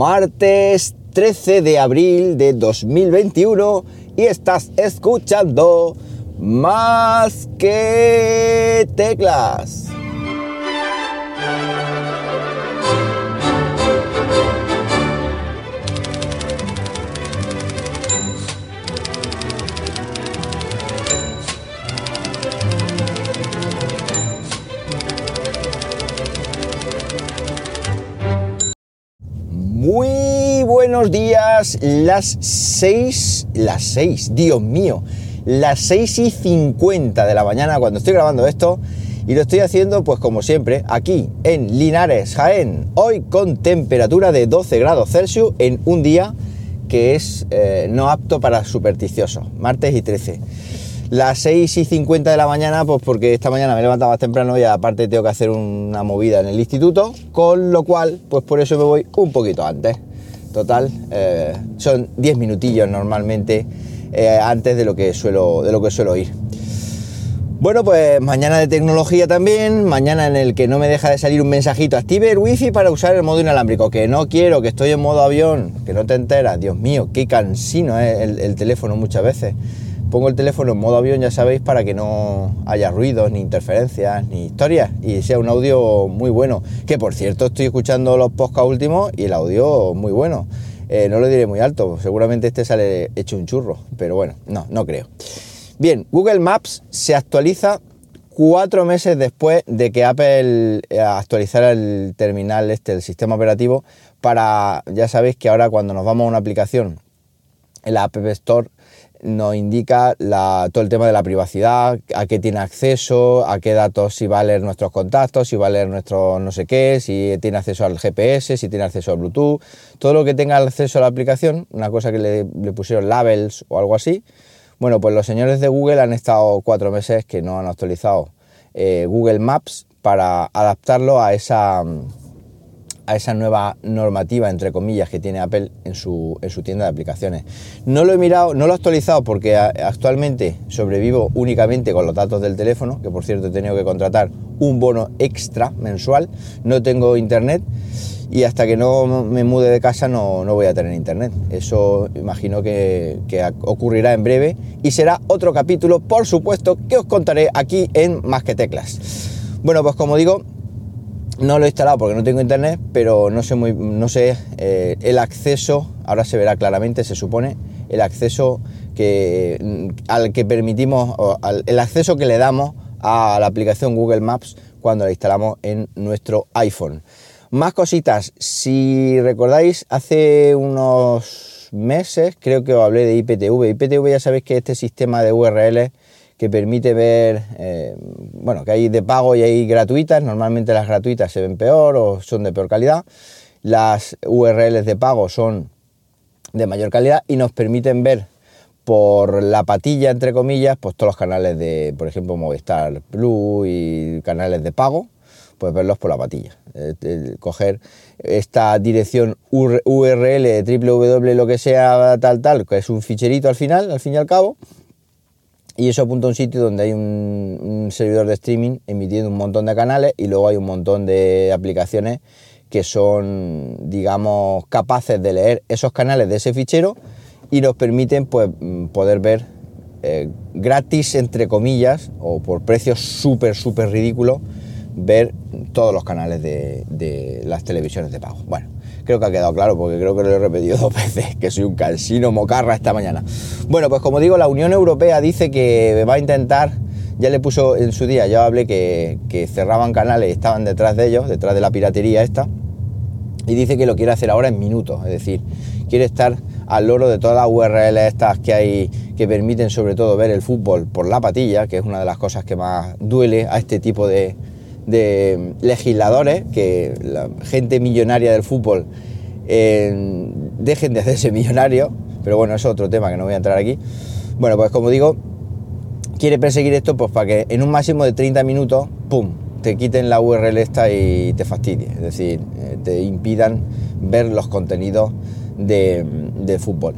martes 13 de abril de 2021 y estás escuchando más que teclas. Buenos días, las 6, las 6, Dios mío, las 6 y 50 de la mañana cuando estoy grabando esto. Y lo estoy haciendo pues como siempre aquí en Linares, Jaén, hoy con temperatura de 12 grados Celsius en un día que es eh, no apto para supersticiosos, martes y 13 las 6 y 50 de la mañana, pues porque esta mañana me levantaba temprano y aparte tengo que hacer una movida en el instituto, con lo cual, pues por eso me voy un poquito antes. Total, eh, son 10 minutillos normalmente eh, antes de lo, que suelo, de lo que suelo ir. Bueno, pues mañana de tecnología también, mañana en el que no me deja de salir un mensajito, active el wifi para usar el modo inalámbrico, que no quiero, que estoy en modo avión, que no te enteras, Dios mío, qué cansino es el teléfono muchas veces. Pongo el teléfono en modo avión, ya sabéis, para que no haya ruidos, ni interferencias, ni historias, y sea un audio muy bueno. Que por cierto, estoy escuchando los podcasts últimos y el audio muy bueno. Eh, no lo diré muy alto, seguramente este sale hecho un churro, pero bueno, no, no creo. Bien, Google Maps se actualiza cuatro meses después de que Apple eh, actualizara el terminal, este, el sistema operativo, para, ya sabéis que ahora cuando nos vamos a una aplicación en la App Store, nos indica todo el tema de la privacidad, a qué tiene acceso, a qué datos, si va a leer nuestros contactos, si va a leer nuestro no sé qué, si tiene acceso al GPS, si tiene acceso al Bluetooth, todo lo que tenga acceso a la aplicación, una cosa que le, pusieron labels o algo así. Bueno, pues los señores de Google han estado cuatro meses que no han actualizado eh, Google Maps para adaptarlo a esa a esa nueva normativa, entre comillas, que tiene Apple en su, en su tienda de aplicaciones. No lo he mirado, no lo he actualizado porque actualmente sobrevivo únicamente con los datos del teléfono, que por cierto he tenido que contratar un bono extra mensual, no tengo internet y hasta que no me mude de casa no, no voy a tener internet. Eso imagino que, que, ocurrirá en breve y será otro capítulo, por supuesto, que os contaré aquí en Más que Teclas. Bueno, pues como digo, no lo he instalado porque no tengo internet, pero no sé muy, no sé eh, el acceso, ahora se verá claramente, se supone, el acceso que, mm, al que permitimos, el acceso que le damos a la aplicación Google Maps cuando la instalamos en nuestro iPhone. Más cositas, si recordáis, hace unos meses creo que os hablé de IPTV. IPTV ya sabéis que este sistema de URLs que permite ver, eh, bueno, que hay de pago y hay gratuitas, normalmente las gratuitas se ven peor o son de peor calidad, las URLs de pago son de mayor calidad y nos permiten ver por la patilla, entre comillas, pues todos los canales de, por ejemplo, Movistar Plus y canales de pago, pues verlos por la patilla. Eh, coger esta dirección URL, www, lo que sea, tal, tal, que es un ficherito al final, al fin y al cabo, y eso apunta a un sitio donde hay un, servidor de streaming emitiendo un montón de canales y luego hay un montón de aplicaciones que son, digamos, capaces de leer esos canales de ese fichero y nos permiten pues, mm, poder ver eh, gratis, entre comillas, o por precios súper, súper ridículos, ver todos los canales de, de las televisiones de pago. Bueno, Creo que ha quedado claro porque creo que lo he repetido dos veces, que soy un cansino mocarra esta mañana. Bueno, pues como digo, la Unión Europea dice que va a intentar, ya le puso en su día, ya hablé que, cerraban canales y estaban detrás de ellos, detrás de la piratería esta, y dice que lo quiere hacer ahora en minutos, es decir, quiere estar al loro de todas las URLs estas que hay que permiten sobre todo ver el fútbol por la patilla, que es una de las cosas que más duele a este tipo de, de legisladores, que la gente millonaria del fútbol eh, dejen de hacerse millonarios, pero bueno, es otro tema que no voy a entrar aquí. Bueno, pues como digo, quiere perseguir esto pues para que en un máximo de 30 minutos, ¡pum!, te quiten la URL esta y te fastidie, es decir, eh, te impidan ver los contenidos de, de fútbol.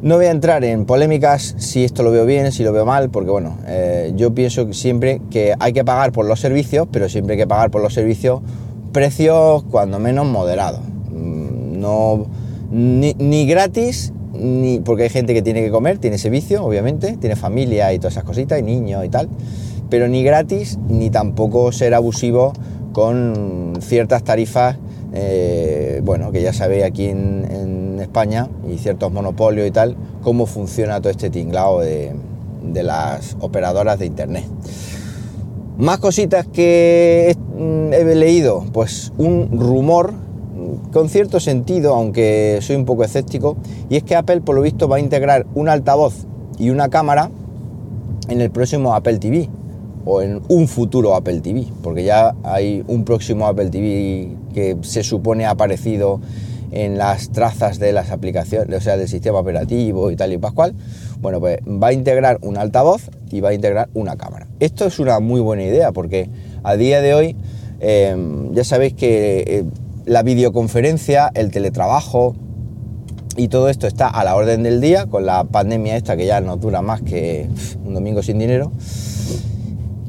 No voy a entrar en polémicas si esto lo veo bien, si lo veo mal, porque bueno, eh, yo pienso siempre que hay que pagar por los servicios, pero siempre hay que pagar por los servicios precios cuando menos moderados. Mm, no ni, gratis, ni porque hay gente que tiene que comer, tiene ese vicio, obviamente, tiene familia y todas esas cositas, y niños y tal, pero ni gratis, ni tampoco ser abusivo con ciertas tarifas, eh, bueno, que ya sabéis aquí en, España y ciertos monopolios y tal, cómo funciona todo este tinglado de, de las operadoras de internet. Más cositas que he leído, pues un rumor con cierto sentido, aunque soy un poco escéptico, y es que Apple por lo visto va a integrar un altavoz y una cámara en el próximo Apple TV o en un futuro Apple TV, porque ya hay un próximo Apple TV que se supone ha aparecido en las trazas de las aplicaciones, o sea, del sistema operativo y tal y pascual. Bueno, pues va a integrar un altavoz y va a integrar una cámara. Esto es una muy buena idea porque a día de hoy eh, ya sabéis que eh, la videoconferencia, el teletrabajo y todo esto está a la orden del día con la pandemia esta que ya no dura más que un domingo sin dinero.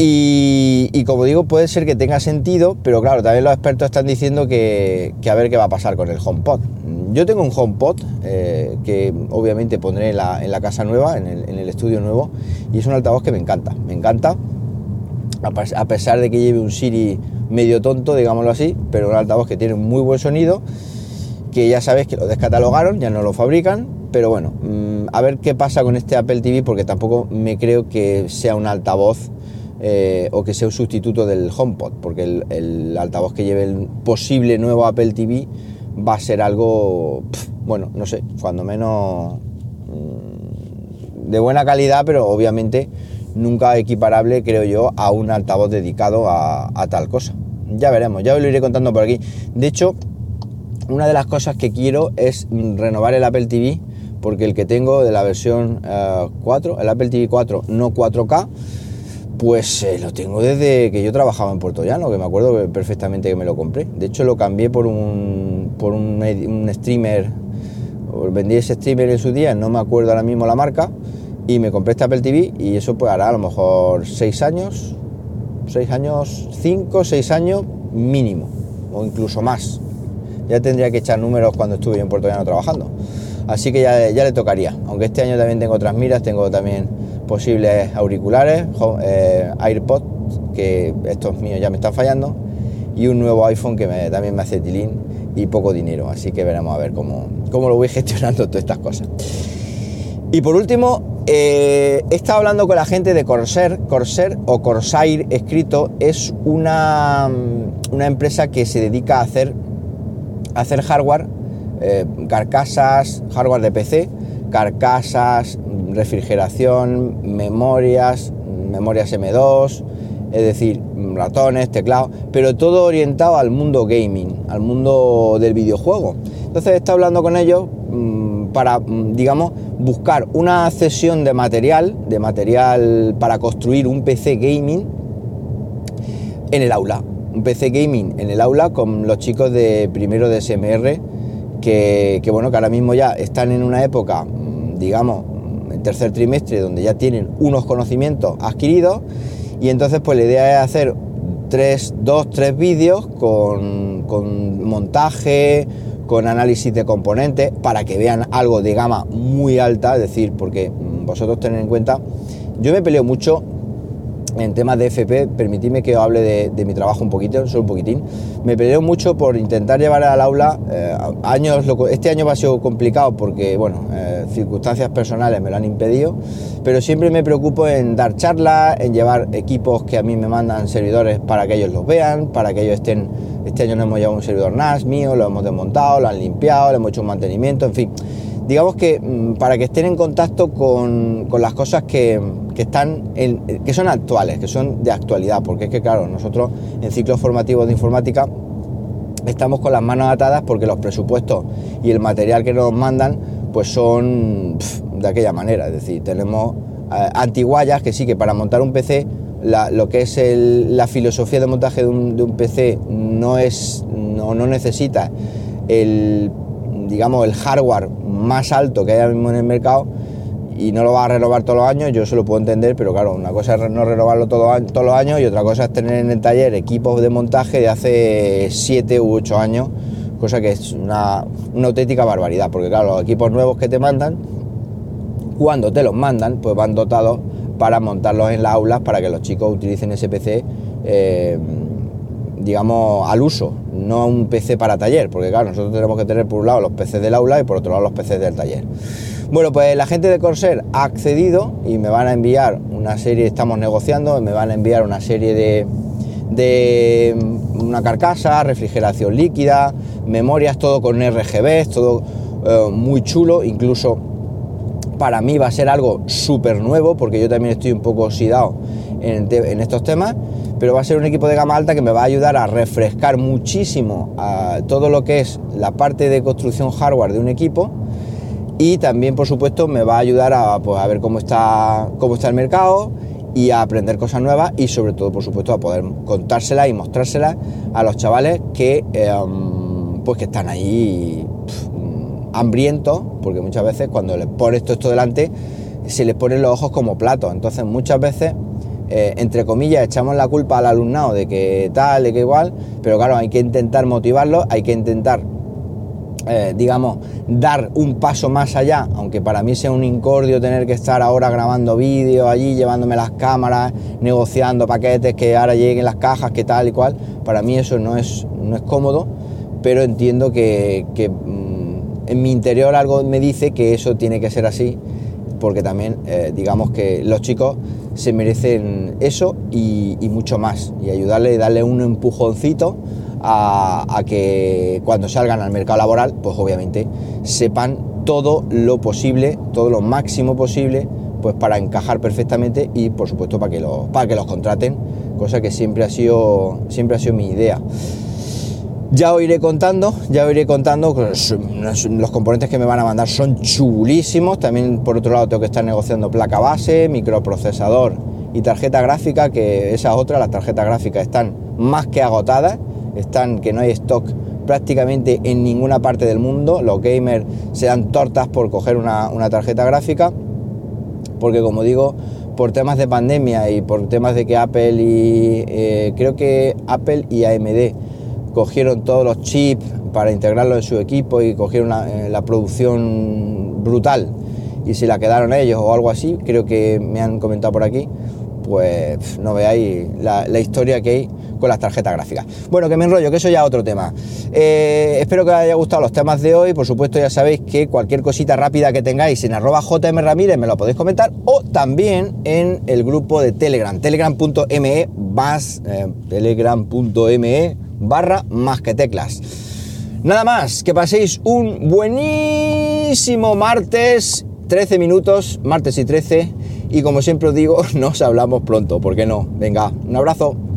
Y, como digo, puede ser que tenga sentido, pero claro, también los expertos están diciendo que, a ver qué va a pasar con el HomePod. Yo tengo un HomePod eh, que obviamente pondré en la, casa nueva, en el, estudio nuevo, y es un altavoz que me encanta. Me encanta, a pesar de que lleve un Siri medio tonto, digámoslo así, pero un altavoz que tiene muy buen sonido, que ya sabéis que lo descatalogaron, ya no lo fabrican, pero bueno, mm, a ver qué pasa con este Apple TV, porque tampoco me creo que sea un altavoz eh, o que sea un sustituto del HomePod, porque el, altavoz que lleve el posible nuevo Apple TV va a ser algo, bueno, no sé, cuando menos mm, de buena calidad, pero obviamente nunca equiparable, creo yo, a un altavoz dedicado a, tal cosa. Ya veremos, ya os lo iré contando por aquí. De hecho, una de las cosas que quiero es renovar el Apple TV, porque el que tengo de la versión 4, eh, el Apple TV 4, no 4K, pues eh, lo tengo desde que yo trabajaba en Puerto Llano, que me acuerdo perfectamente que me lo compré. De hecho, lo cambié por un, por un, streamer, vendí ese streamer en su día, no me acuerdo ahora mismo la marca, y me compré este Apple TV y eso pues hará a lo mejor 6 años, 6 años, 5, 6 años mínimo, o incluso más. Ya tendría que echar números cuando estuve en Puerto Llano trabajando. Así que ya, ya le tocaría. Aunque este año también tengo otras miras, tengo también posibles auriculares, eh, AirPods, que estos míos ya me están fallando, y un nuevo iPhone que también me hace tilín y poco dinero. Así que veremos a ver cómo, cómo lo voy gestionando todas estas cosas. Y por último, eh, he estado hablando con la gente de Corsair. Corsair o Corsair escrito es una, una empresa que se dedica a hacer, hacer hardware, eh, carcasas, hardware de PC, carcasas, refrigeración, memorias, memorias M2, es decir, ratones, teclados, pero todo orientado al mundo gaming, al mundo del videojuego. Entonces estado hablando con ellos mm, para, mm, digamos, buscar una cesión de material, de material para construir un PC gaming en el aula. Un PC gaming en el aula con los chicos de primero de SMR, que, bueno, que ahora mismo ya están en una época, digamos, el tercer trimestre, donde ya tienen unos conocimientos adquiridos, y entonces pues la idea es hacer tres, dos, tres vídeos con, con montaje, con análisis de componentes para que vean algo de gama muy alta, es decir, porque mm, vosotros tened en cuenta, yo me peleo mucho en temas de FP, permitidme que os hable de, mi trabajo un poquito, solo un poquitín. Me peleo mucho por intentar llevar al aula eh, años, este año va a ser complicado porque, bueno, eh, circunstancias personales me lo han impedido, pero siempre me preocupo en dar charlas, en llevar equipos que a mí me mandan servidores para que ellos los vean, para que ellos estén. Este año no hemos llevado un servidor NAS mío, lo hemos desmontado, lo han limpiado, le hemos hecho un mantenimiento, en fin digamos que mm, para que estén en contacto con, las cosas que, están que son actuales, que son de actualidad, porque es que claro, nosotros en ciclos formativos de informática estamos con las manos atadas porque los presupuestos y el material que nos mandan pues son de aquella manera, es decir, tenemos eh, antiguallas que sí que para montar un PC lo que es la filosofía de montaje de un, PC no es no, no necesita el digamos, el hardware más alto que hay mismo en el mercado y no lo va a renovar todos los años, yo se lo puedo entender, pero claro, una cosa es no renovarlo todos los años y otra cosa es tener en el taller equipos de montaje de hace 7 u 8 años cosa que es una, una auténtica barbaridad, porque claro, los equipos nuevos que te mandan, cuando te los mandan, pues van dotados para montarlos en las aulas para que los chicos utilicen ese PC, eh, digamos, al uso, no un PC para taller, porque claro, nosotros tenemos que tener por un lado los PCs del aula y por otro lado los PCs del taller. Bueno, pues la gente de Corsair ha accedido y me van a enviar una serie, estamos negociando, me van a enviar una serie de, de una carcasa, refrigeración líquida, memorias, todo con RGB, todo eh, muy chulo, incluso para mí va a ser algo súper nuevo, porque yo también estoy un poco oxidado en, estos temas, pero va a ser un equipo de gama alta que me va a ayudar a refrescar muchísimo todo lo que es la parte de construcción hardware de un equipo y también por supuesto me va a ayudar a, pues, a ver cómo está, cómo está el mercado y a aprender cosas nuevas y sobre todo por supuesto a poder contárselas y mostrárselas a los chavales que em, pues que están ahí hambrientos porque muchas veces cuando les pones todo esto delante se les ponen los ojos como platos. Entonces muchas veces eh, entre comillas echamos la culpa al alumnado de que tal, de que igual pero claro hay que intentar motivarlos hay que intentar eh, digamos, dar un paso más allá, aunque para mí sea un incordio tener que estar ahora grabando vídeos allí, llevándome las cámaras, negociando paquetes que ahora lleguen las cajas, que tal y cual, para mí eso no es, no es cómodo, pero entiendo que, mm, en mi interior algo me dice que eso tiene que ser así, porque también eh, digamos que los chicos se merecen eso y, mucho más, y ayudarle, darle un empujoncito a, que cuando salgan al mercado laboral, pues obviamente sepan todo lo posible, todo lo máximo posible, pues para encajar perfectamente y por supuesto para que los, para que los contraten, cosa que siempre ha sido, siempre ha sido mi idea. Ya os iré contando, ya os iré contando, los componentes que me van a mandar son chulísimos, también por otro lado tengo que estar negociando placa base, microprocesador y tarjeta gráfica, que esa otra, las tarjetas gráficas están más que agotadas, están que no hay stock prácticamente en ninguna parte del mundo. Los gamers se dan tortas por coger una, tarjeta gráfica, porque como digo, por temas de pandemia y por temas de que Apple y eh, creo que Apple y AMD cogieron todos los chips para integrarlos en su equipo y cogieron eh, la, producción brutal y se la quedaron ellos o algo así, creo que me han comentado por aquí, pues no veáis la, historia que hay con las tarjetas gráficas. Bueno, que me enrollo, que eso ya es otro tema. Eh, espero que os haya gustado los temas de hoy. Por supuesto, ya sabéis que cualquier cosita rápida que tengáis en arroba JM Ramírez me lo podéis comentar o también en el grupo de Telegram, telegram.me más eh, telegram.me barra más que teclas. Nada más, que paséis un buenísimo martes, 13 minutos, martes y 13. Y como siempre os digo, nos hablamos pronto, ¿por qué no? Venga, un abrazo.